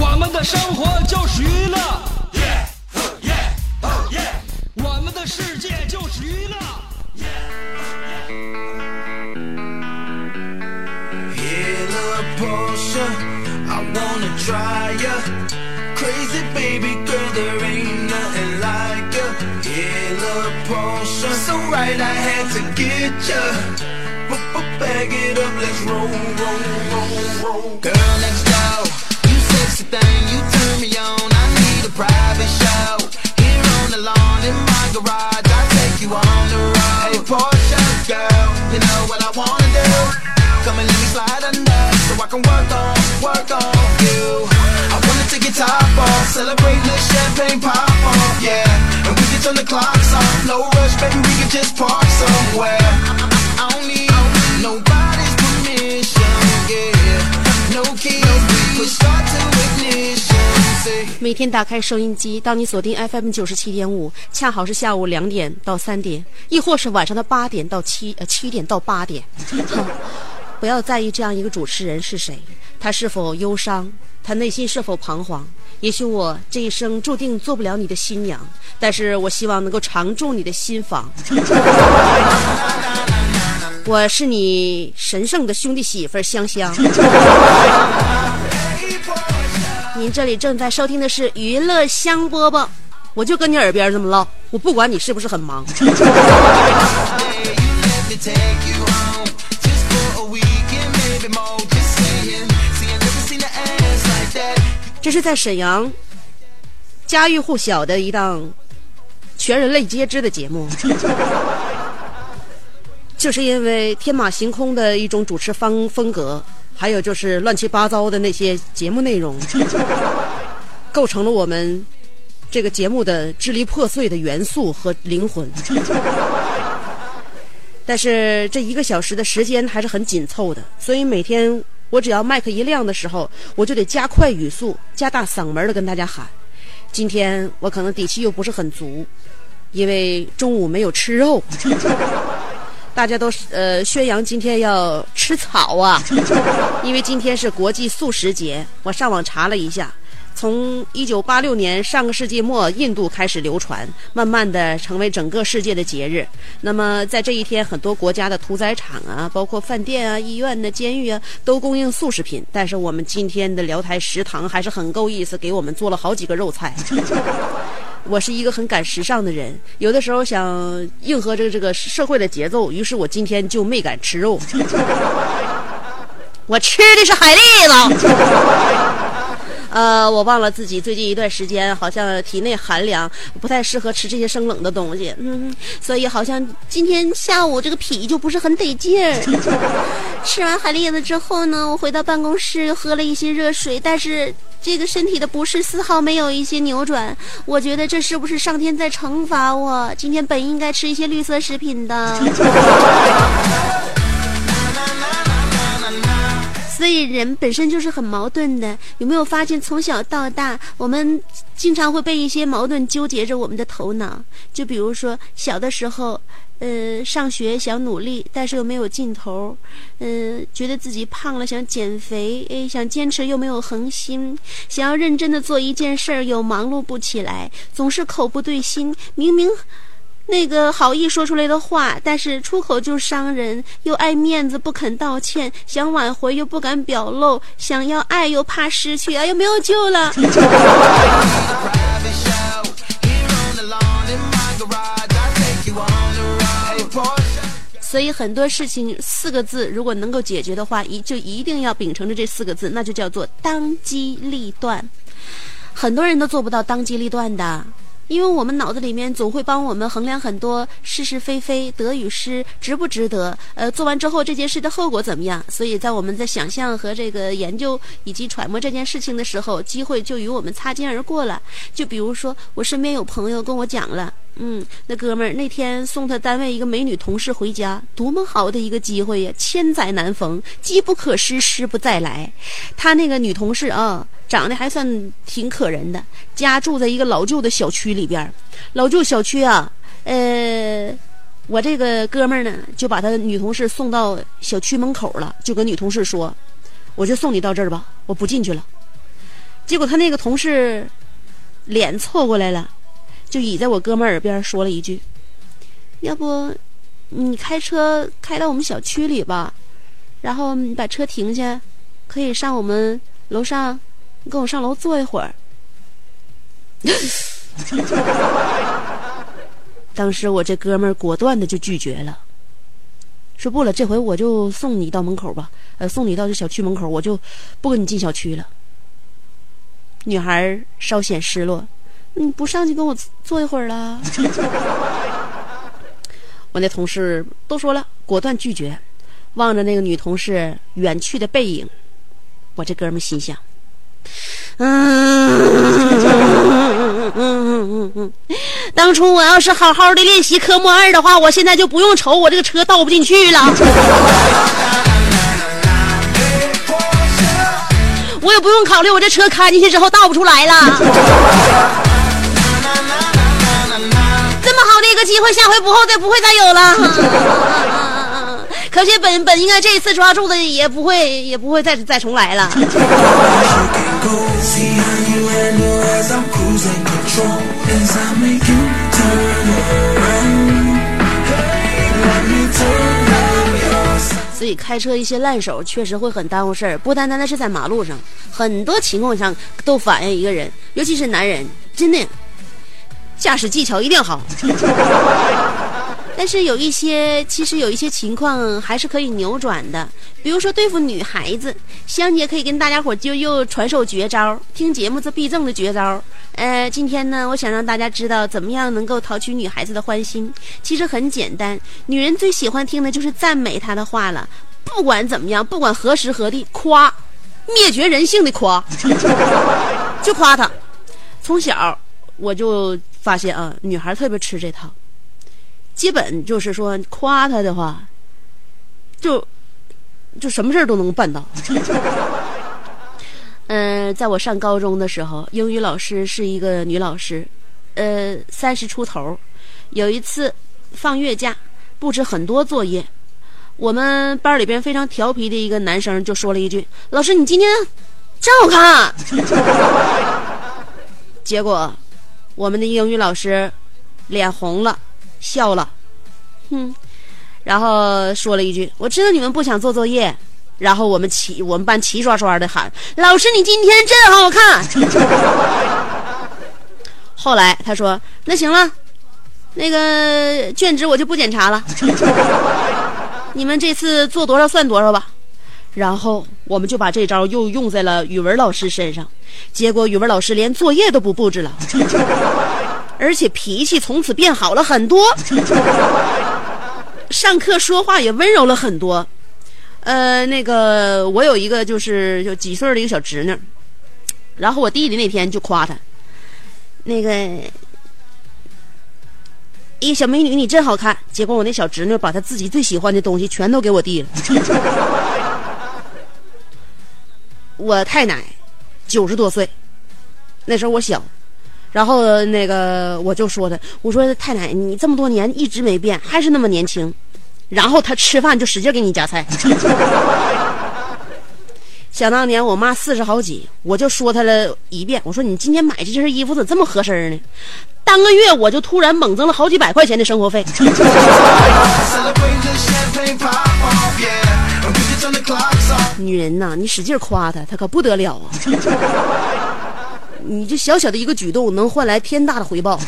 我们的生活就是娱乐，我们的世界就是娱乐。 Here, little Portia, I wanna try ya. Crazy baby girl, there ain't nothing like ya. Here, little Portia, so right I had to get ya. But, but bag it up, let's roll, roll, roll, roll. Girl next door, you sexy thing, you turn me on. I need a private show. Here on the lawn in my garage, I take you on the road. Hey Portia, girl, you know what I wanna do. Come and let me slide under so I can work on, work on you. I wanna take your top off, celebrate the champagne pop off, yeah. And we can turn the clocks off, no rush, baby, we can just park somewhere. I don't need nobody's 每天打开收音机，当你锁定 FM 九十七点五，恰好是下午两点到三点，亦或是晚上的八点到七呃七点到八点。不要在意这样一个主持人是谁，他是否忧伤，他内心是否彷徨。也许我这一生注定做不了你的新娘，但是我希望能够常驻你的心房。我是你神圣的兄弟媳妇香香。您这里正在收听的是娱乐香饽饽我就跟你耳边这么唠我不管你是不是很忙。这是在沈阳家喻户晓的一档全人类皆知的节目就是因为天马行空的一种主持方风格还有就是乱七八糟的那些节目内容，构成了我们这个节目的支离破碎的元素和灵魂。但是这一个小时的时间还是很紧凑的，所以每天我只要麦克一亮的时候，我就得加快语速、加大嗓门的跟大家喊。今天我可能底气又不是很足，因为中午没有吃肉，大家都是呃宣扬今天要吃草啊，因为今天是国际素食节。我上网查了一下。从一九八六年上个世纪末印度开始流传，慢慢的成为整个世界的节日。那么在这一天，很多国家的屠宰场啊，包括饭店啊、医院的监狱啊，都供应素食品。但是我们今天的辽台食堂还是很够意思，给我们做了好几个肉菜。我是一个很赶时尚的人，有的时候想应和这个这个社会的节奏，于是我今天就没敢吃肉，我吃的是海蛎子。呃，我忘了自己最近一段时间好像体内寒凉，不太适合吃这些生冷的东西。嗯，所以好像今天下午这个脾就不是很得劲儿。吃完海蛎子之后呢，我回到办公室又喝了一些热水，但是这个身体的不适丝毫没有一些扭转。我觉得这是不是上天在惩罚我？今天本应该吃一些绿色食品的。所以人本身就是很矛盾的，有没有发现从小到大，我们经常会被一些矛盾纠结着我们的头脑？就比如说小的时候，呃，上学想努力，但是又没有劲头，嗯、觉得自己胖了想减肥，诶，想坚持又没有恒心，想要认真的做一件事儿又忙碌不起来，总是口不对心，明明。那个好意说出来的话，但是出口就伤人，又爱面子不肯道歉，想挽回又不敢表露，想要爱又怕失去，哎，又没有救了。所以很多事情四个字，如果能够解决的话，一就一定要秉承着这四个字，那就叫做当机立断。很多人都做不到当机立断的。因为我们脑子里面总会帮我们衡量很多是是非非、得与失、值不值得，呃，做完之后这件事的后果怎么样？所以在我们在想象和这个研究以及揣摩这件事情的时候，机会就与我们擦肩而过了。就比如说，我身边有朋友跟我讲了。嗯，那哥们儿那天送他单位一个美女同事回家，多么好的一个机会呀！千载难逢，机不可失，失不再来。他那个女同事啊，长得还算挺可人的，家住在一个老旧的小区里边。老旧小区啊，呃，我这个哥们儿呢，就把他女同事送到小区门口了，就跟女同事说：“我就送你到这儿吧，我不进去了。”结果他那个同事脸凑过来了。就倚在我哥们耳边说了一句：“要不，你开车开到我们小区里吧，然后你把车停下，可以上我们楼上，跟我上楼坐一会儿。” 当时我这哥们儿果断的就拒绝了，说不了，这回我就送你到门口吧，呃，送你到这小区门口，我就不跟你进小区了。女孩稍显失落。你不上去跟我坐一会儿了？我那同事都说了，果断拒绝。望着那个女同事远去的背影，我这哥们心想：嗯，当初我要是好好的练习科目二的话，我现在就不用愁我这个车倒不进去了。我也不用考虑我这车开进去之后倒不出来了。机会下回不后再不会再有了，可惜本本应该这一次抓住的也不会也不会再再重来了。所以开车一些烂手确实会很耽误事儿，不单单的是在马路上，很多情况上都反映一个人，尤其是男人，真的。驾驶技巧一定好，但是有一些，其实有一些情况还是可以扭转的。比如说对付女孩子，香姐可以跟大家伙就又传授绝招，听节目这必赠的绝招。呃，今天呢，我想让大家知道怎么样能够讨取女孩子的欢心。其实很简单，女人最喜欢听的就是赞美她的话了。不管怎么样，不管何时何地，夸，灭绝人性的夸，就夸她。从小我就。发现啊，女孩特别吃这套，基本就是说夸她的话，就就什么事儿都能办到。嗯，在我上高中的时候，英语老师是一个女老师，呃，三十出头。有一次放月假，布置很多作业，我们班里边非常调皮的一个男生就说了一句：“老师，你今天真好看。”结果。我们的英语老师脸红了，笑了，哼，然后说了一句：“我知道你们不想做作业。”然后我们齐我们班齐刷刷的喊：“老师，你今天真好看！” 后来他说：“那行了，那个卷纸我就不检查了，你们这次做多少算多少吧。”然后我们就把这招又用在了语文老师身上。结果语文老师连作业都不布置了，而且脾气从此变好了很多，上课说话也温柔了很多。呃，那个我有一个就是就几岁的一个小侄女，然后我弟弟那天就夸她，那个一小美女你真好看。结果我那小侄女把她自己最喜欢的东西全都给我弟了，我太奶。九十多岁，那时候我小，然后那个我就说他，我说太奶，你这么多年一直没变，还是那么年轻。然后他吃饭就使劲给你夹菜。想当年我妈四十好几，我就说他了一遍，我说你今天买这身衣服怎么这么合身呢？当个月我就突然猛增了好几百块钱的生活费。女人呐，你使劲夸她，她可不得了啊！你这小小的一个举动，能换来天大的回报。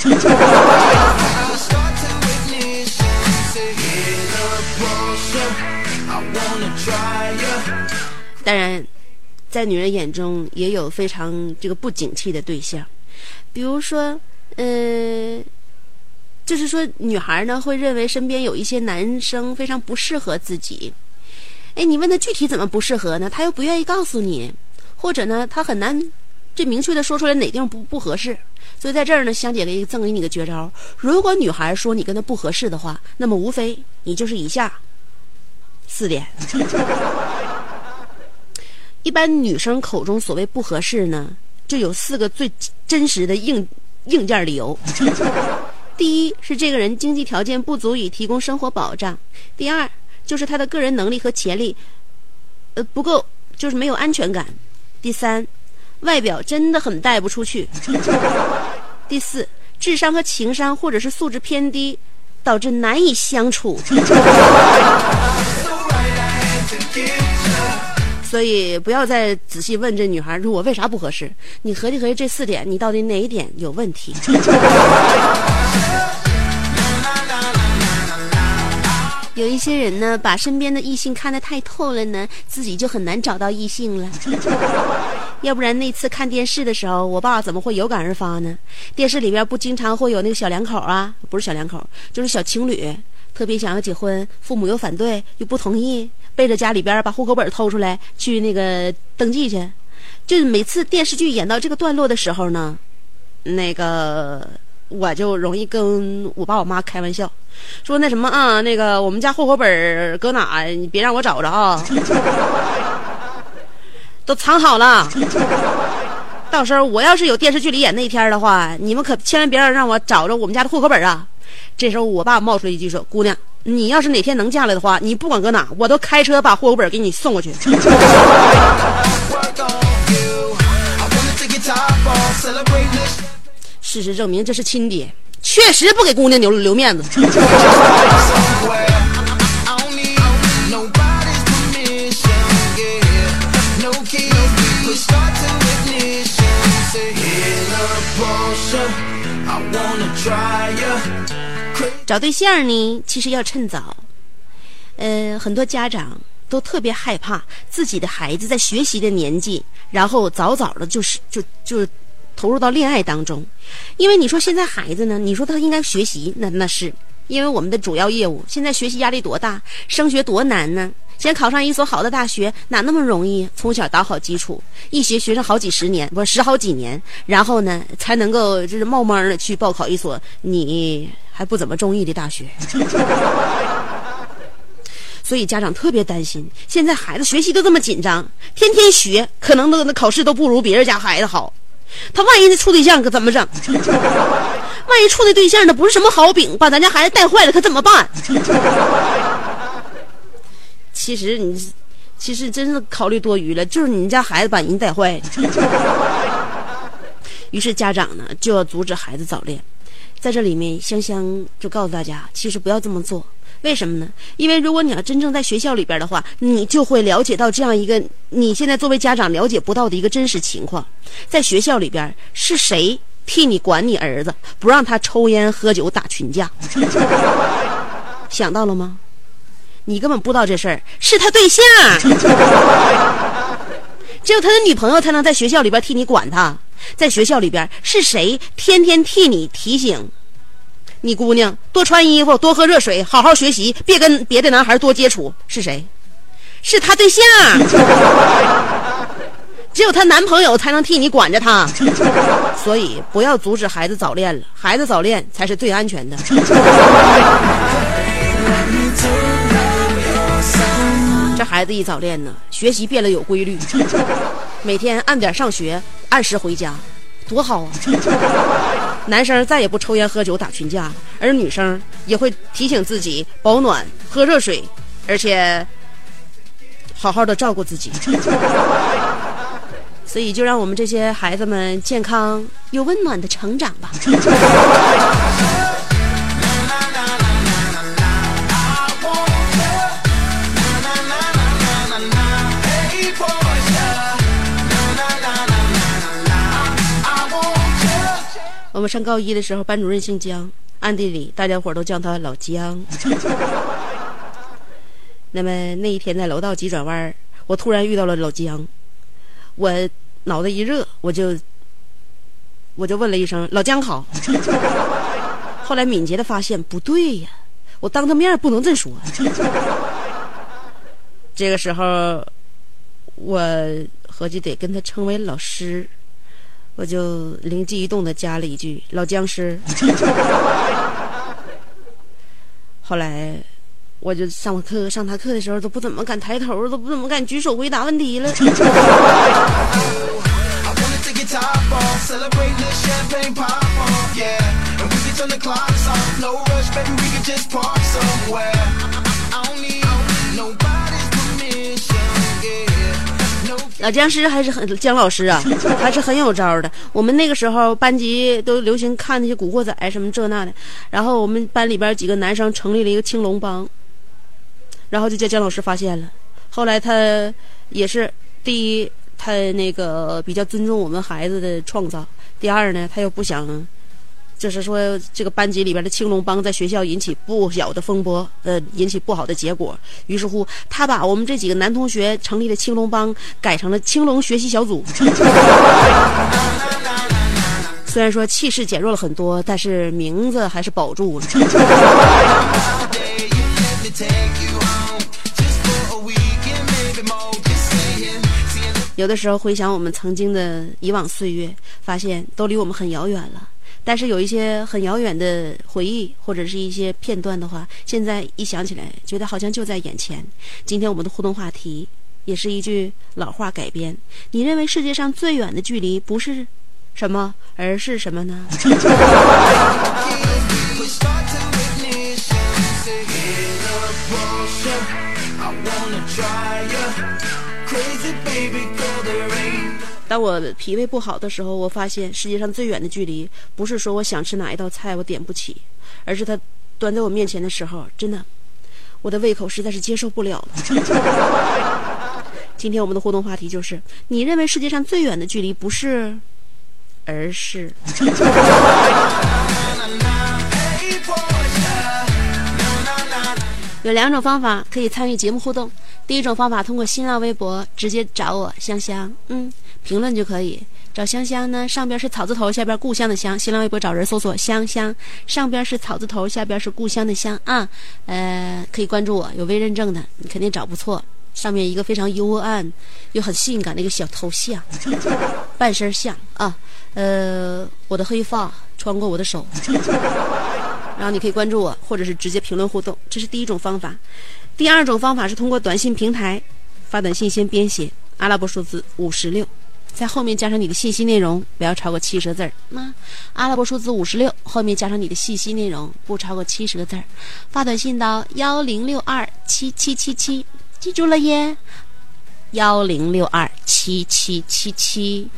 当然，在女人眼中也有非常这个不景气的对象，比如说，呃，就是说女孩呢会认为身边有一些男生非常不适合自己。哎，你问他具体怎么不适合呢？他又不愿意告诉你，或者呢，他很难这明确的说出来哪地方不不合适。所以在这儿呢，香姐给赠给你个绝招：如果女孩说你跟她不合适的话，那么无非你就是以下四点。一般女生口中所谓不合适呢，就有四个最真实的硬硬件理由。第一是这个人经济条件不足以提供生活保障；第二就是他的个人能力和潜力，呃不够，就是没有安全感；第三，外表真的很带不出去；第四，智商和情商或者是素质偏低，导致难以相处。所以不要再仔细问这女孩说我为啥不合适，你合计合计这四点，你到底哪一点有问题？有一些人呢，把身边的异性看得太透了呢，自己就很难找到异性了。要不然那次看电视的时候，我爸怎么会有感而发呢？电视里边不经常会有那个小两口啊，不是小两口，就是小情侣，特别想要结婚，父母又反对又不同意，背着家里边把户口本偷出来去那个登记去。就是每次电视剧演到这个段落的时候呢，那个我就容易跟我爸我妈开玩笑，说那什么啊，那个我们家户口本搁哪？你别让我找着啊，都藏好了。到时候我要是有电视剧里演那一天的话，你们可千万别让让我找着我们家的户口本啊。这时候我爸冒出一句说：“姑娘，你要是哪天能嫁来的话，你不管搁哪，我都开车把户口本给你送过去。”事实证明，这是亲爹，确实不给姑娘留留面子。找对象呢，其实要趁早。呃，很多家长都特别害怕自己的孩子在学习的年纪，然后早早的就是就就。投入到恋爱当中，因为你说现在孩子呢，你说他应该学习，那那是因为我们的主要业务现在学习压力多大，升学多难呢？想考上一所好的大学哪那么容易？从小打好基础，一学学上好几十年，不是十好几年，然后呢才能够就是冒蒙的去报考一所你还不怎么中意的大学。所以家长特别担心，现在孩子学习都这么紧张，天天学，可能都那考试都不如别人家孩子好。他万一处对象可怎么整？万一处那对象那不是什么好饼，把咱家孩子带坏了，可怎么办？其实你，其实真是考虑多余了，就是你家孩子把人带坏了。于是家长呢就要阻止孩子早恋，在这里面香香就告诉大家，其实不要这么做。为什么呢？因为如果你要真正在学校里边的话，你就会了解到这样一个你现在作为家长了解不到的一个真实情况，在学校里边是谁替你管你儿子，不让他抽烟喝酒打群架？想到了吗？你根本不知道这事儿，是他对象。只有他的女朋友才能在学校里边替你管他。在学校里边是谁天天替你提醒你姑娘多穿衣服、多喝热水、好好学习，别跟别的男孩多接触？是谁？是他对象。只有她男朋友才能替你管着她，所以不要阻止孩子早恋了。孩子早恋才是最安全的。这孩子一早恋呢，学习变得有规律，每天按点上学，按时回家，多好啊！男生再也不抽烟喝酒打群架，而女生也会提醒自己保暖、喝热水，而且好好的照顾自己。所以，就让我们这些孩子们健康又温暖的成长吧。我们上高一的时候，班主任姓姜，暗地里大家伙都叫他老姜。那么那一天在楼道急转弯，我突然遇到了老姜，我脑袋一热，我就我就问了一声：“老姜好。” 后来敏捷的发现不对呀，我当他面不能这么说。这个时候，我合计得跟他称为老师，我就灵机一动的加了一句“老僵尸”。后来，我就上课上他课的时候都不怎么敢抬头，都不怎么敢举手回答问题了。老僵尸还是很姜老师啊，还是很有招的。我们那个时候班级都流行看那些古惑仔什么这那的，然后我们班里边几个男生成立了一个青龙帮，然后就叫姜老师发现了。后来他也是第一，他那个比较尊重我们孩子的创造；第二呢，他又不想，就是说这个班级里边的青龙帮在学校引起不小的风波，呃，引起不好的结果。于是乎，他把我们这几个男同学成立的青龙帮改成了青龙学习小组。虽然说气势减弱了很多，但是名字还是保住了。有的时候回想我们曾经的以往岁月，发现都离我们很遥远了。但是有一些很遥远的回忆，或者是一些片段的话，现在一想起来，觉得好像就在眼前。今天我们的互动话题也是一句老话改编：你认为世界上最远的距离不是什么，而是什么呢？当我脾胃不好的时候，我发现世界上最远的距离，不是说我想吃哪一道菜我点不起，而是它端在我面前的时候，真的，我的胃口实在是接受不了了。今天我们的互动话题就是：你认为世界上最远的距离不是，而是. 有两种方法可以参与节目互动。第一种方法通过新浪微博直接找我香香，嗯，评论就可以。找香香呢，上边是草字头，下边故乡的乡。新浪微博找人搜索香香，上边是草字头，下边是故乡的乡啊。呃，可以关注我，有微认证的，你肯定找不错。上面一个非常幽暗又很性感的一个小头像，半身像啊。呃，我的黑发穿过我的手，然后你可以关注我，或者是直接评论互动，这是第一种方法。第二种方法是通过短信平台发短信，先编写阿拉伯数字五十六，在后面加上你的信息内容，不要超过七十个字儿。那阿拉伯数字五十六后面加上你的信息内容，不超过七十个字儿，发短信到幺零六二七七七七，记住了耶，幺零六二七七七七。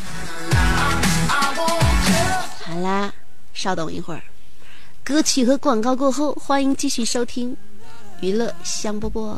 好啦，稍等一会儿。歌曲和广告过后，欢迎继续收听娱乐香饽饽。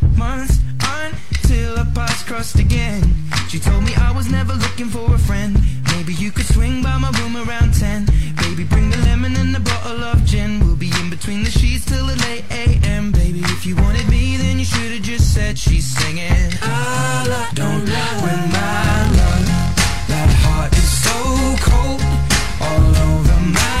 months until our paths crossed again. She told me I was never looking for a friend. Maybe you could swing by my room around 10. Baby, bring the lemon and a bottle of gin. We'll be in between the sheets till the late AM. Baby, if you wanted me, then you should have just said she's singing. I love, don't lie when my love, that heart is so cold. All over my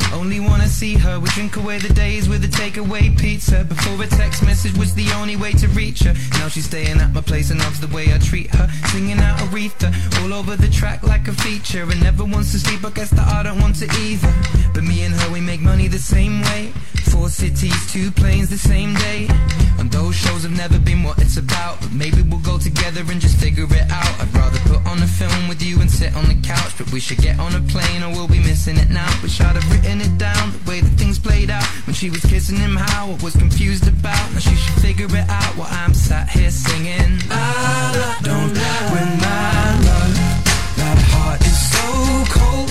only wanna see her. We drink away the days with a takeaway pizza. Before a text message was the only way to reach her. Now she's staying at my place and loves the way I treat her. Singing out Aretha all over the track like a feature. And never wants to sleep, I guess that I don't want to either. But me and her, we make money the same way. four cities, two planes the same day. And those shows have never been what it's about. But maybe we'll go together and just figure it out. I'd rather put on a film with you and sit on the couch. But we should get on a plane or we'll be missing it now. Wish I'd have written it down, the way that things played out. When she was kissing him, how I was confused about. Now she should figure it out while I'm sat here singing. I don't when my love, that heart is so cold.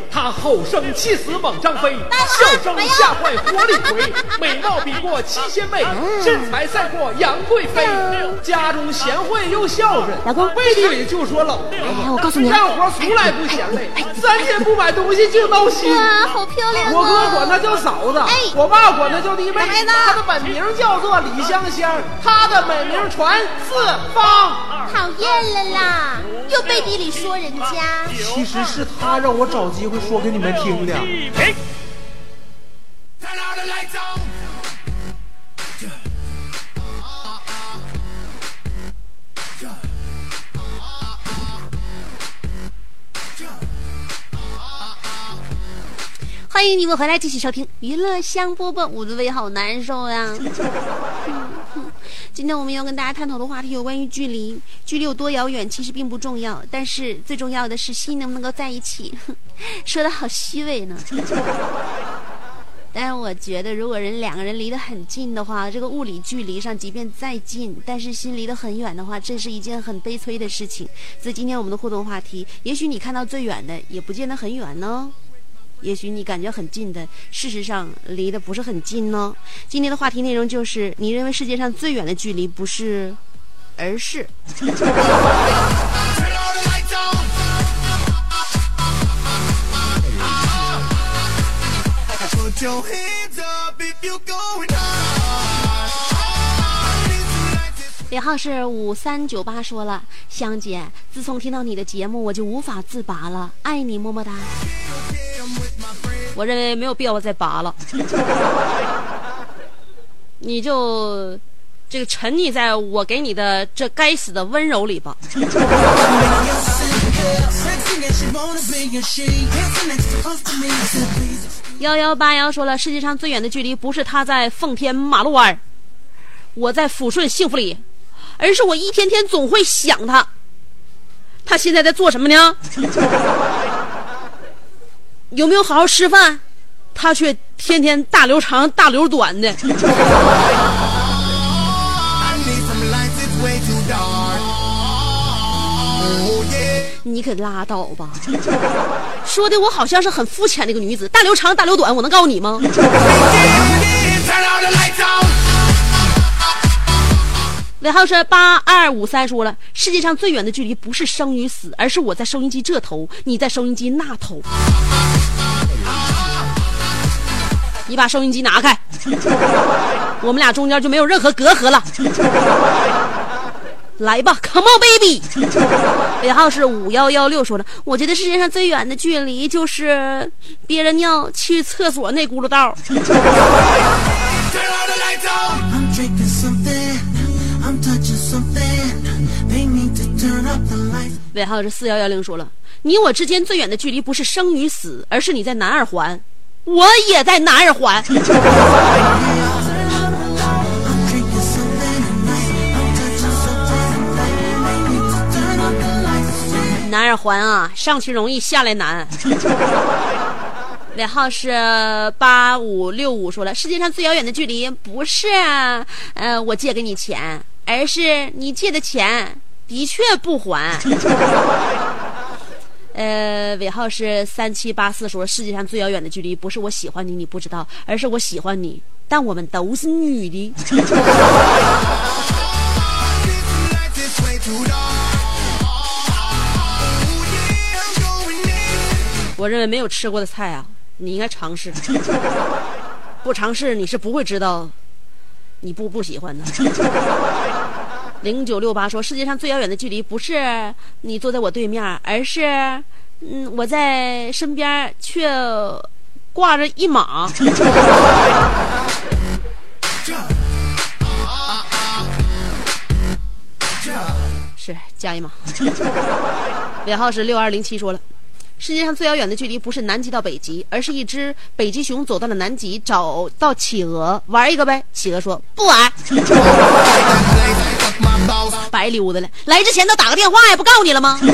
他吼声气死猛张飞，笑声吓坏活李逵，美貌比过七仙妹，身材赛过杨贵妃。家中贤惠又孝顺，老公背地里就说老婆哎我告诉你啊干活从来不嫌累，三天不买东西就闹心。哇，好漂亮我哥啊！管她叫嫂子，哎我爸管她叫弟妹。她的本名叫做李香香，她的美名传四方。讨厌了啦，又背地里说人家。其实是他让我找机会说给你们听的。欢迎你们回来继续收听娱乐香饽饽，我的胃好难受呀。今天我们要跟大家探讨的话题有关于距离，距离有多遥远其实并不重要，但是最重要的是心能不能够在一起。说的好虚伪呢。但是我觉得，如果人两个人离得很近的话，这个物理距离上即便再近，但是心离得很远的话，这是一件很悲催的事情。所以今天我们的互动话题，也许你看到最远的，也不见得很远呢。也许你感觉很近的，事实上离得不是很近呢。今天的话题内容就是：你认为世界上最远的距离不是，而是 Turn all the lights on. Put your hands up if you're going high. 尾号是五三九八说了，香姐，自从听到你的节目，我就无法自拔了，爱你么么哒。我认为没有必要再拔了，你就这个沉溺在我给你的这该死的温柔里吧。幺幺八幺说了，世界上最远的距离不是他在奉天马路湾，我在抚顺幸福里，而是我一天天总会想他。他现在在做什么呢？有没有好好吃饭？他却天天大流长大流短的。你可拉倒吧！说的我好像是很肤浅的一个女子，大留长大留短，我能告诉你吗？尾号是八二五三，说了，世界上最远的距离不是生与死，而是我在收音机这头，你在收音机那头。你把收音机拿开，我们俩中间就没有任何隔阂了。来吧，Come on baby。尾号是五幺幺六，说了，我觉得世界上最远的距离就是憋着尿去厕所那轱辘道。尾号是四幺幺零，说了，你我之间最远的距离不是生与死，而是你在南二环，我也在南二环。南二环啊，上去容易下来难。尾号是八五六五，说了，世界上最遥远的距离不是呃我借给你钱，而是你借的钱的确不还。呃，尾号是三七八四，说世界上最遥远的距离不是我喜欢你你不知道，而是我喜欢你，但我们都是女的。我认为没有吃过的菜啊，你应该尝试。不尝试你是不会知道，你不不喜欢的。零九六八说，世界上最遥远的距离不是你坐在我对面，而是嗯我在身边却挂着一马。是加一码。尾号是六二零七，说了。世界上最遥远的距离不是南极到北极，而是一只北极熊走到了南极，找到企鹅玩一个呗。企鹅说不玩，白溜达了。来之前都打个电话呀，不告诉你了吗？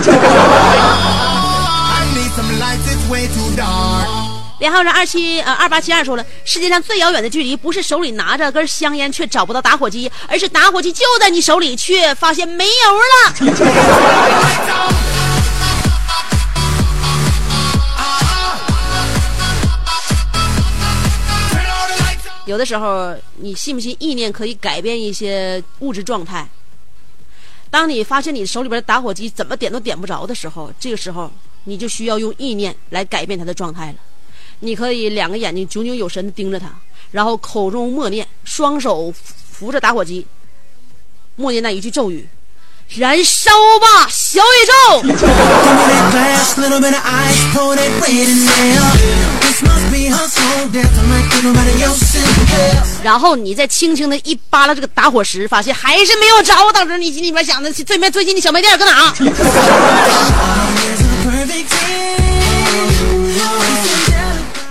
连号是二七呃二八七二说了，世界上最遥远的距离不是手里拿着根香烟却找不到打火机，而是打火机就在你手里却发现没油了。有的时候，你信不信意念可以改变一些物质状态？当你发现你手里边的打火机怎么点都点不着的时候，这个时候你就需要用意念来改变它的状态了。你可以两个眼睛炯炯有神的盯着它，然后口中默念，双手扶着打火机，默念那一句咒语：“燃烧吧，小宇宙！”然后你再轻轻的一扒拉这个打火石，发现还是没有着。当时你心里边想的，对面最近的小卖店搁哪？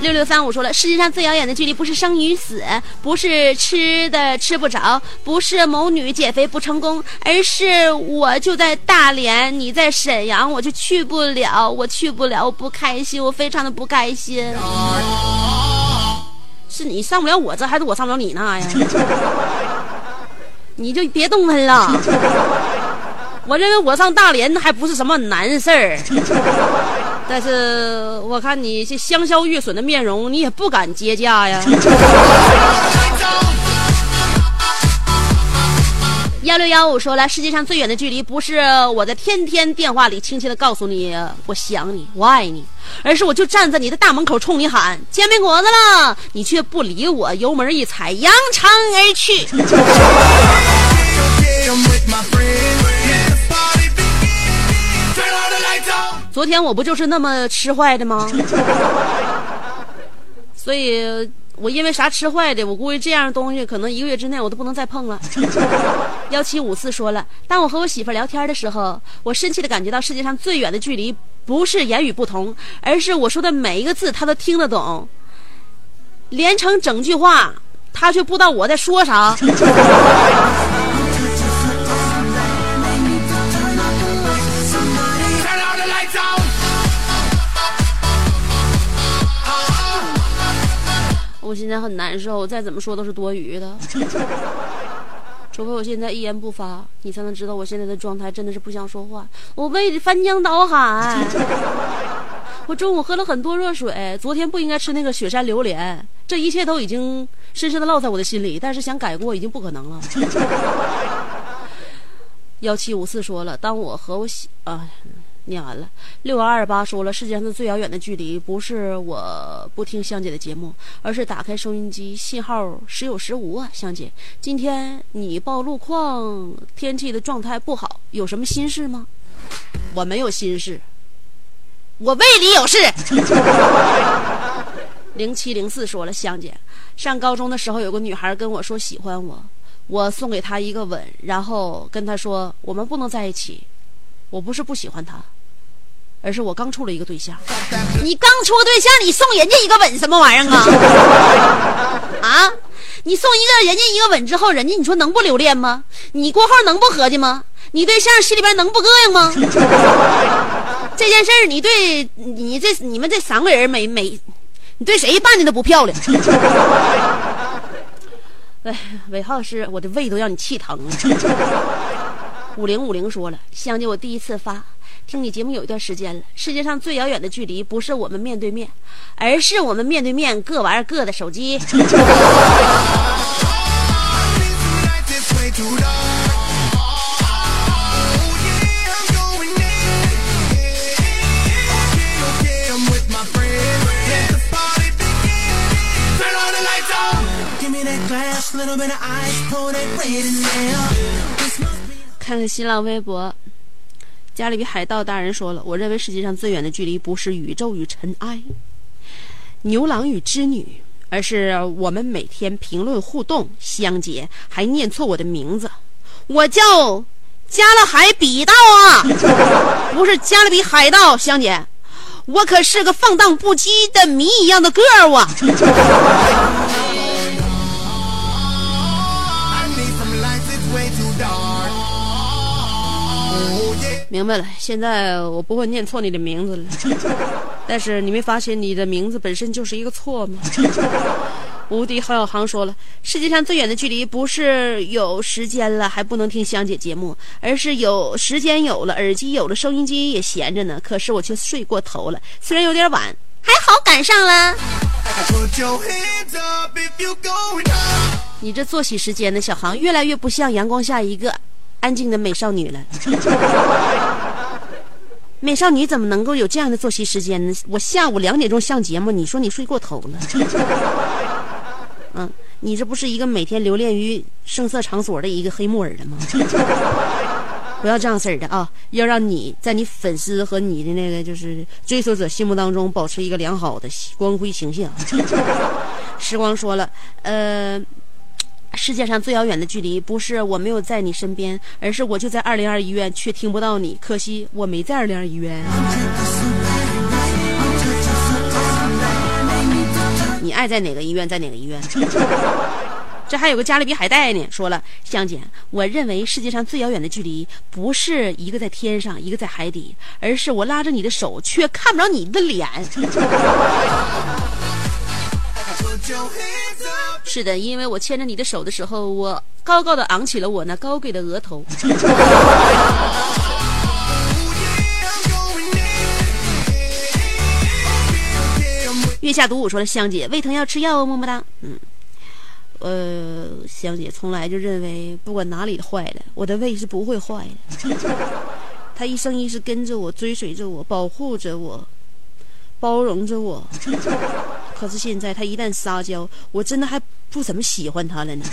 六六三五说了，世界上最遥远的距离不是生与死，不是吃的吃不着，不是某女减肥不成功，而是我就在大连，你在沈阳，我就去不了，我去不了，我不开心，我非常的不开心。是你上不了我这，还是我上不了你那呀？你就别动弹了。我认为我上大连还不是什么难事儿。但是我看你这香消玉损的面容，你也不敢接驾呀。幺六幺五说了，世界上最远的距离不是我在天天电话里轻轻的告诉你我想你我爱你，而是我就站在你的大门口冲你喊煎饼果子了，你却不理我，油门一踩扬长而去。昨天我不就是那么吃坏的吗？所以我因为啥吃坏的？我估计这样东西可能一个月之内我都不能再碰了。幺七五四说了，当我和我媳妇聊天的时候，我深切的感觉到世界上最远的距离不是言语不同，而是我说的每一个字她都听得懂，连成整句话，她却不知道我在说啥。我现在很难受，再怎么说都是多余的。除非我现在一言不发，你才能知道我现在的状态真的是不想说话。我胃里翻江倒海，我中午喝了很多热水，昨天不应该吃那个雪山榴莲，这一切都已经深深的烙在我的心里，但是想改过已经不可能了。幺七五四说了，当我和我喜啊。念完了，六二二八说了，世界上最遥远的距离不是我不听香姐的节目，而是打开收音机信号时有时无啊。香姐，今天你报路况，天气的状态不好，有什么心事吗？我没有心事，我胃里有事。零七零四说了，香姐，上高中的时候有个女孩跟我说喜欢我，我送给她一个吻，然后跟她说我们不能在一起。我不是不喜欢她。而是我刚处了一个对象，你刚处个对象，你送人家一个吻什么玩意儿啊？啊，你送一个人家一个吻之后，人家你说能不留恋吗？你过后能不合计吗？你对象心里边能不膈应吗？这件事儿，你对你这你们这三个人每每，你对谁办的都不漂亮。哎，尾号是我的胃都让你气疼了。五零五零说了，香姐，我第一次发。听你节目有一段时间了。世界上最遥远的距离，不是我们面对面，而是我们面对面各玩各的手机。看看新浪微博。加勒比海盗大人说了：“我认为世界上最远的距离不是宇宙与尘埃，牛郎与织女，而是我们每天评论互动。香姐还念错我的名字，我叫加勒海比盗啊，不是加勒比海盗。香姐，我可是个放荡不羁的谜一样的个儿啊。”明白了，现在我不会念错你的名字了。但是你没发现你的名字本身就是一个错吗？无敌郝小航说了，世界上最远的距离不是有时间了还不能听香姐节目，而是有时间有了，耳机有了，收音机也闲着呢，可是我却睡过头了。虽然有点晚，还好赶上了。你这作息时间呢，小航越来越不像阳光下一个。安静的美少女了，美少女怎么能够有这样的作息时间呢？我下午两点钟上节目，你说你睡过头了。嗯，你这不是一个每天留恋于声色场所的一个黑木耳了吗？不要这样式的啊！要让你在你粉丝和你的那个就是追随者心目当中保持一个良好的光辉形象。时光说了，呃。世界上最遥远的距离，不是我没有在你身边，而是我就在二零二医院，却听不到你。可惜我没在二零二医院。你爱在哪个医院，在哪个医院？这还有个加勒比海带呢。说了，香姐，我认为世界上最遥远的距离，不是一个在天上，一个在海底，而是我拉着你的手，却看不着你的脸。是的，因为我牵着你的手的时候，我高高的昂起了我那高贵的额头。月下独舞说了，香姐胃疼要吃药哦，么么哒。嗯，呃，香姐从来就认为，不管哪里坏了，我的胃是不会坏的。他一生一世跟着我，追随着我，保护着我，包容着我。可是现在他一旦撒娇，我真的还不怎么喜欢他了呢。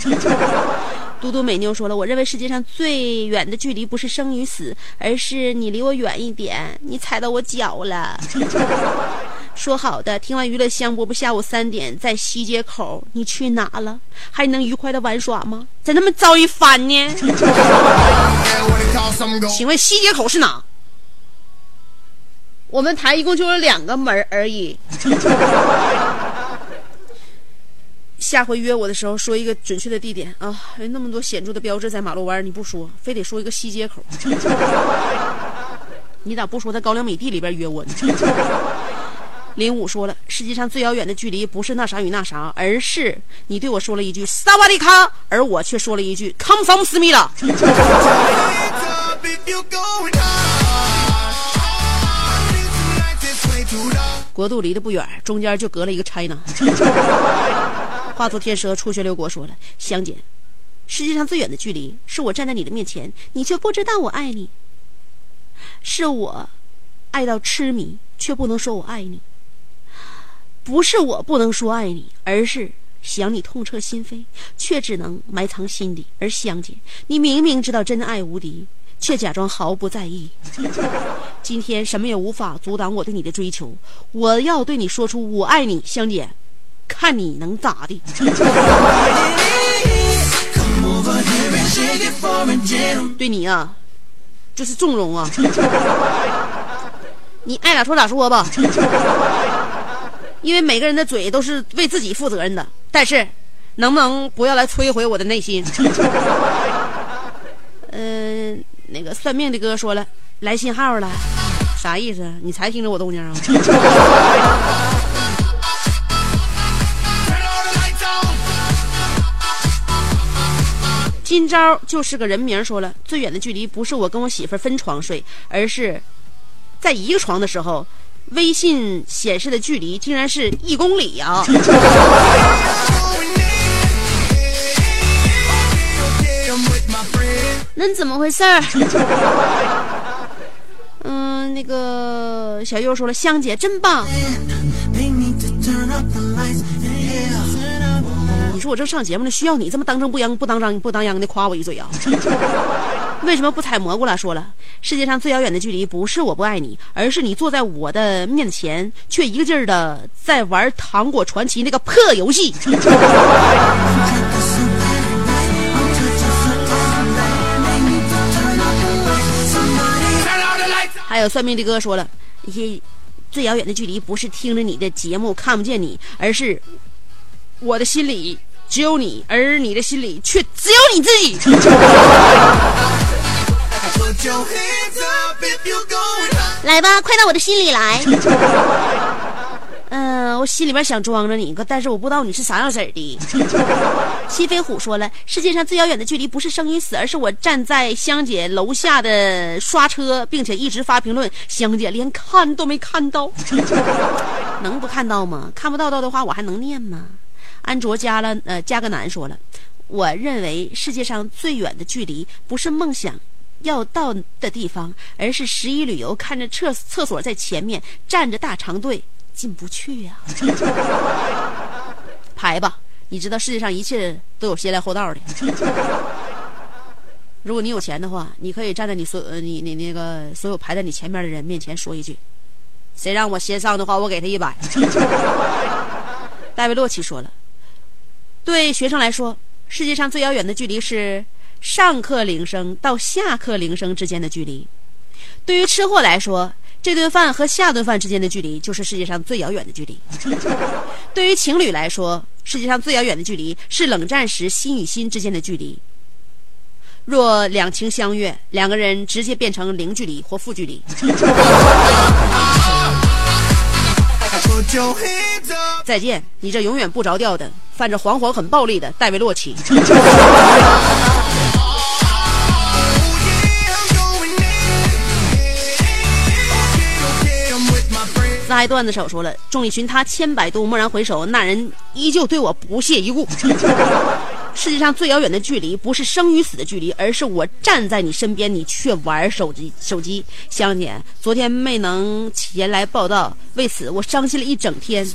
嘟嘟美妞说了，我认为世界上最远的距离不是生与死，而是你离我远一点，你踩到我脚了。说好的，听完娱乐香饽饽，下午三点在西街口，你去哪了？还能愉快的玩耍吗？怎那么遭一番呢？请问西街口是哪？我们台一共就有两个门而已。下回约我的时候说一个准确的地点啊！有那么多显著的标志在马路弯，你不说，非得说一个西街口。你咋不说在高粱米地里边约我呢？林武说了，世界上最遥远的距离不是那啥与那啥，而是你对我说了一句萨瓦迪卡，而我却说了一句 Come from 思密达。国度离得不远，中间就隔了一个 China。化作天蛇，初学六国说了，香姐，世界上最远的距离是我站在你的面前，你却不知道我爱你，是我爱到痴迷，却不能说我爱你。不是我不能说爱你，而是想你痛彻心扉，却只能埋藏心底。而香姐，你明明知道真爱无敌。却假装毫不在意。今天什么也无法阻挡我对你的追求，我要对你说出我爱你，香姐，看你能咋的？对你啊，就是纵容啊，你爱咋说咋说吧。因为每个人的嘴都是为自己负责任的，但是能不能不要来摧毁我的内心？嗯。那个算命的哥说了，来信号了，啥意思？你才听着我动静啊？今朝就是个人名，说了最远的距离不是我跟我媳妇分床睡，而是在一个床的时候，微信显示的距离竟然是一公里呀！那怎么回事儿？嗯，那个小优说了，香姐真棒。说我正上节目呢，需要你这么当正不央不当张不当央的夸我一嘴啊？为什么不采蘑菇了？说了，世界上最遥远的距离不是我不爱你，而是你坐在我的面前，却一个劲儿的在玩《糖果传奇》那个破游戏。还有算命的哥说了一些最遥远的距离，不是听着你的节目看不见你，而是我的心里只有你，而你的心里却只有你自己。来吧，快到我的心里来。嗯，我心里边想装着你，但是我不知道你是啥样式儿的。西飞虎说了，世界上最遥远的距离不是生与死，而是我站在香姐楼下的刷车，并且一直发评论，香姐连看都没看到，能不看到吗？看不到到的话，我还能念吗？安卓加了呃加个男说了，我认为世界上最远的距离不是梦想要到的地方，而是十一旅游看着厕厕所在前面站着大长队。进不去呀！排吧，你知道世界上一切都有先来后到的。如果你有钱的话，你可以站在你所呃你你那个所有排在你前面的人面前说一句：“谁让我先上的话，我给他一百。”戴维洛奇说了：“对学生来说，世界上最遥远的距离是上课铃声到下课铃声之间的距离；对于吃货来说。”这顿饭和下顿饭之间的距离，就是世界上最遥远的距离。对于情侣来说，世界上最遥远的距离是冷战时心与心之间的距离。若两情相悦，两个人直接变成零距离或负距离。再见，你这永远不着调的、泛着黄黄很暴力的戴维洛奇。那还段子手说了：“众里寻他千百度，蓦然回首，那人依旧对我不屑一顾。世界上最遥远的距离，不是生与死的距离，而是我站在你身边，你却玩手机。手机，香姐，昨天没能前来报道，为此我伤心了一整天。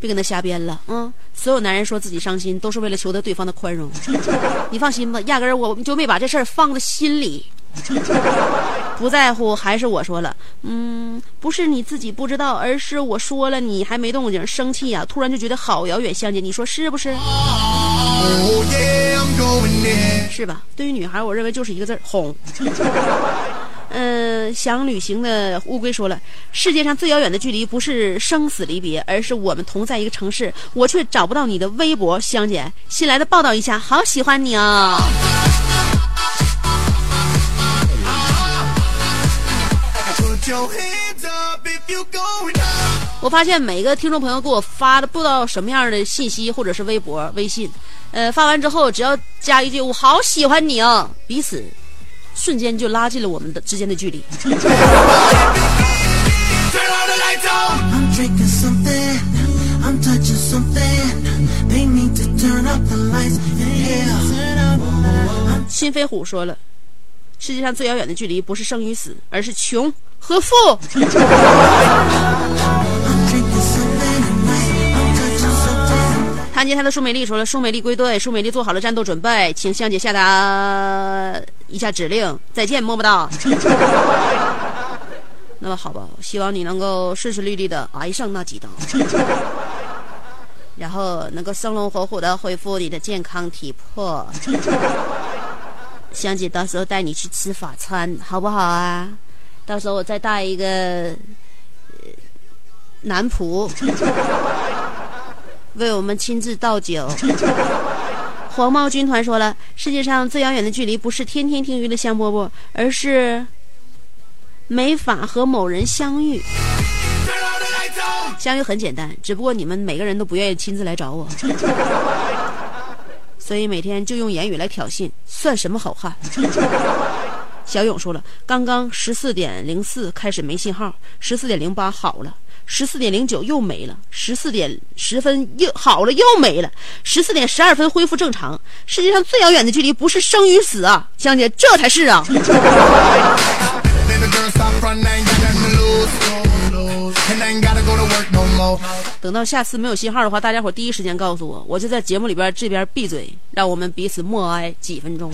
别跟他瞎编了，嗯，所有男人说自己伤心，都是为了求得对方的宽容。你放心吧，压根儿我就没把这事儿放在心里。” 不在乎还是我说了，嗯，不是你自己不知道，而是我说了你还没动静，生气呀！突然就觉得好遥远，相见，你说是不是？是吧？对于女孩，我认为就是一个字儿哄。嗯，想旅行的乌龟说了，世界上最遥远的距离不是生死离别，而是我们同在一个城市，我却找不到你的微博，香姐，新来的报道一下，好喜欢你啊！我发现每个听众朋友给我发的不知道什么样的信息，或者是微博、微信，呃，发完之后只要加一句“我好喜欢你哦”，彼此瞬间就拉近了我们的之间的距离。Turn all the lights on. I'm drinking something, I'm touching something. They need to turn up the lights. Yeah. 新飞虎说了，世界上最遥远的距离不是生与死，而是穷和富。I'm drinking something tonight. I'm touching something. 看见他的舒美丽说了，舒美丽归队，舒美丽做好了战斗准备，请香姐下达一下指令，再见，么么哒。那么好吧，希望你能够顺顺利利的挨上那几刀，然后能够生龙活虎的恢复你的健康体魄。香姐到时候带你去吃法餐，好不好啊？到时候我再带一个、男仆。为我们亲自倒酒。黄茂军团说了，世界上最遥远的距离不是天天听娱乐香饽饽，而是没法和某人相遇。相遇很简单，只不过你们每个人都不愿意亲自来找我，所以每天就用言语来挑衅，算什么好汉？小勇说了，刚刚十四点零四开始没信号，十四点零八好了，十四点零九又没了，十四点十分又好了又没了，十四点十二分恢复正常。世界上最遥远的距离不是生与死啊，香姐，这才是啊！等到下次没有信号的话，大家伙第一时间告诉我，我就在节目里边这边闭嘴，让我们彼此默哀几分钟。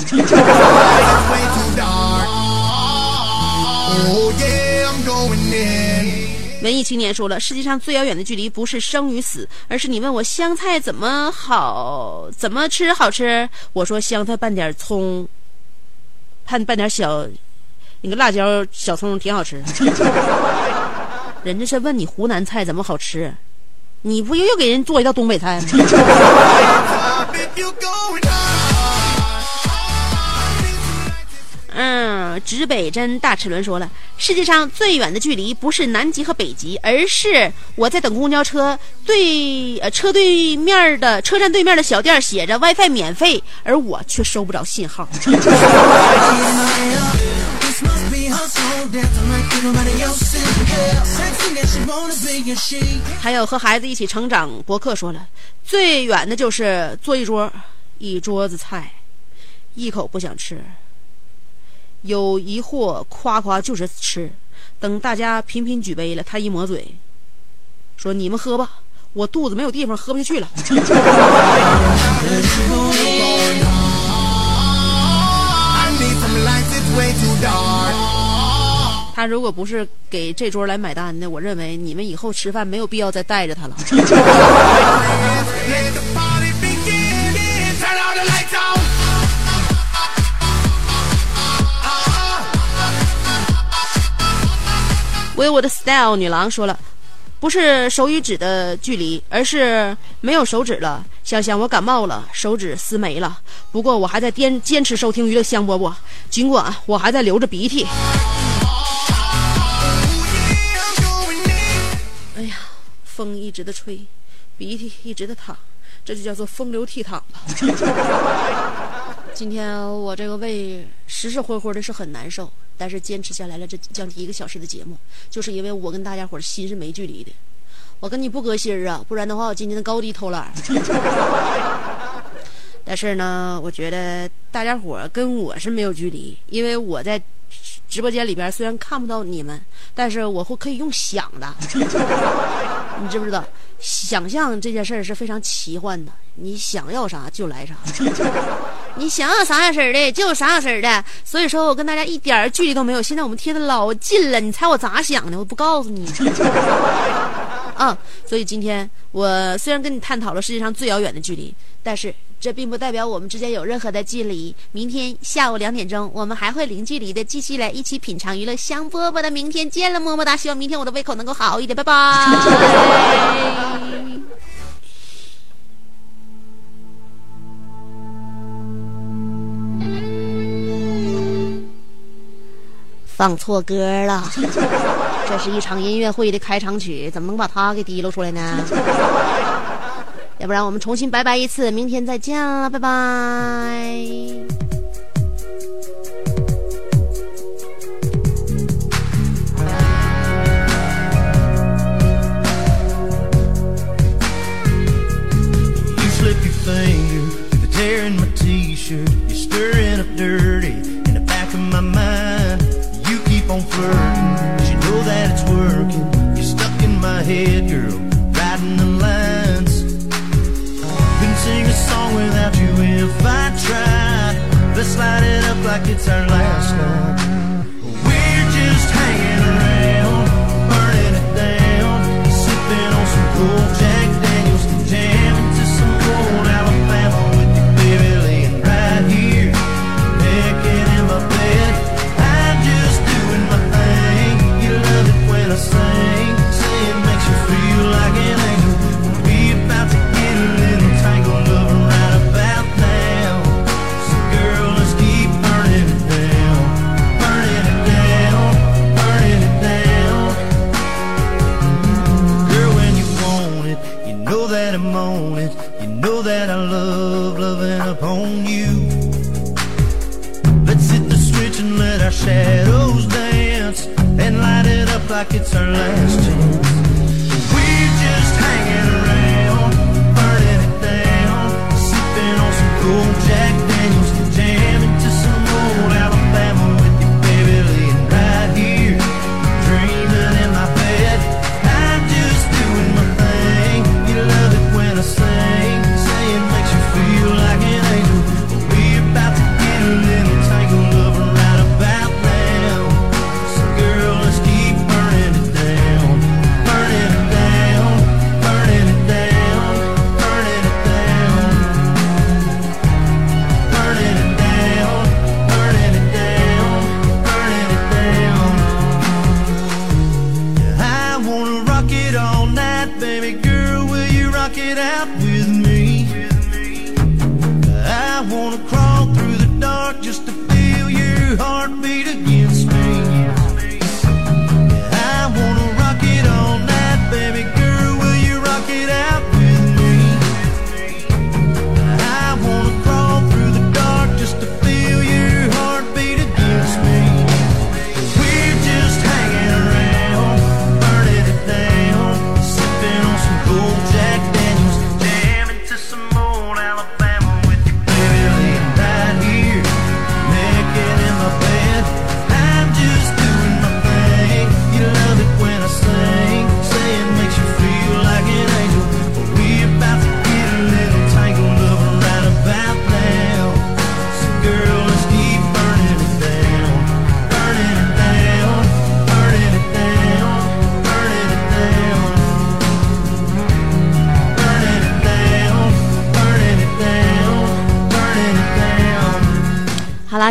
文艺青年说了，世界上最遥远的距离不是生与死，而是你问我香菜怎么好，怎么吃好吃，我说香菜拌点葱，拌拌点小那个辣椒、小葱挺好吃。人家是问你湖南菜怎么好吃，你不又又给人做一道东北菜吗？嗯，指北针大齿轮说了，世界上最远的距离不是南极和北极，而是我在等公交车，对呃车对面的车站对面的小店写着 WiFi 免费，而我却收不着信号。还有和孩子一起成长博客说了最远的就是坐一桌一桌子菜一口不想吃。有疑惑夸夸就是吃等大家频频举杯了他一抹嘴说你们喝吧我肚子没有地方喝不下去了。他如果不是给这桌来买单的，我认为你们以后吃饭没有必要再带着他了。我有我的 style 女郎说了，不是手与指的距离，而是没有手指了。香香，我感冒了，手指撕没了。不过我还在坚坚持收听娱乐香饽饽，尽管我还在流着鼻涕。风一直的吹，鼻涕一直的淌，这就叫做风流倜傥吧。今天我这个胃实实乎乎的是很难受，但是坚持下来了这将近一个小时的节目，就是因为我跟大家伙心是没距离的。我跟你不隔心儿啊，不然的话我今天的高低偷懒。但是呢，我觉得大家伙跟我是没有距离，因为我在直播间里边虽然看不到你们，但是我会可以用想的。你知不知道？想象这件事儿是非常奇幻的，你想要啥就来啥，你想要啥样式的就啥样式的。所以说我跟大家一点儿距离都没有，现在我们贴的老近了，你猜我咋想的？我不告诉你。啊，所以今天我虽然跟你探讨了世界上最遥远的距离，但是这并不代表我们之间有任何的距离。明天下午两点钟，我们还会零距离的继续来一起品尝娱乐香饽饽的。明天见了，么么哒！希望明天我的胃口能够好一点，拜拜。放错歌了，这是一场音乐会的开场曲，怎么能把它给提溜出来呢？要不然我们重新拜拜一次，明天再见了，拜拜。You slip your finger through the tear in my t-shirt. You're stirring up dirty in the back of my mind. You keep on flirting, 'cause you know that it's working. You're stuck in my head, girl, like it's our last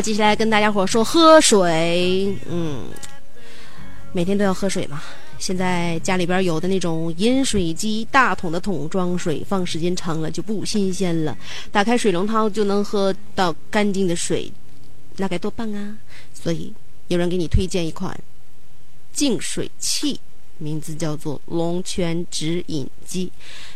接下来跟大家伙说喝水，嗯，每天都要喝水嘛。现在家里边有的那种饮水机，大桶的桶装水，放时间长了就不新鲜了。打开水龙头就能喝到干净的水，那该多棒啊！所以有人给你推荐一款净水器，名字叫做龙泉直饮机。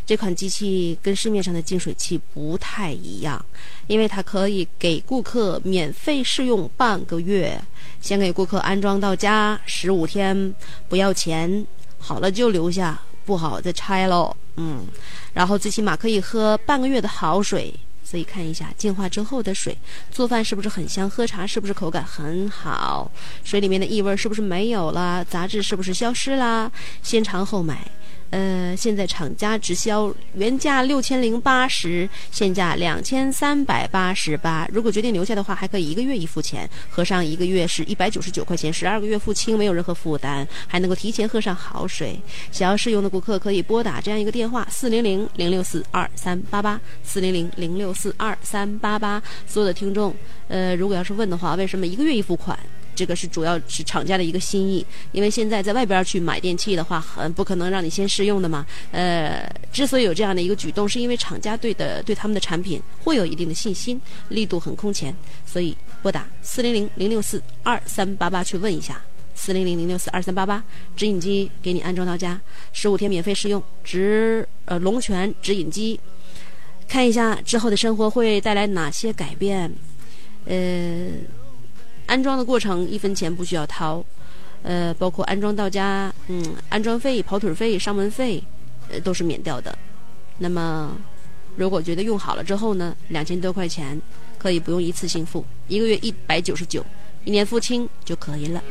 这款机器跟市面上的净水器不太一样，因为它可以给顾客免费试用半个月，先给顾客安装到家十五天，不要钱，好了就留下，不好再拆喽。嗯，然后最起码可以喝半个月的好水。所以看一下净化之后的水，做饭是不是很香？喝茶是不是口感很好？水里面的异味是不是没有了？杂质是不是消失啦？先尝后买。呃，现在厂家直销，原价六千零八十，现价两千三百八十八。如果决定留下的话，还可以一个月一付钱，合上一个月是一百九十九块钱，十二个月付清，没有任何负担，还能够提前喝上好水。想要试用的顾客可以拨打这样一个电话：四零零零六四二三八八，四零零零六四二三八八。所有的听众，呃，如果要是问的话，为什么一个月一付款？这个是主要是厂家的一个心意，因为现在在外边去买电器的话，很不可能让你先试用的嘛。呃，之所以有这样的一个举动，是因为厂家对的对他们的产品会有一定的信心，力度很空前，所以拨打四零零零六四二三八八去问一下。四零零零六四二三八八，直饮机给你安装到家，十五天免费试用，直呃龙泉直饮机，看一下之后的生活会带来哪些改变。呃，安装的过程一分钱不需要掏，呃，包括安装到家，嗯，安装费、跑腿费、上门费，呃，都是免掉的。那么，如果觉得用好了之后呢，两千多块钱可以不用一次性付，一个月一百九十九。一年付清就可以了。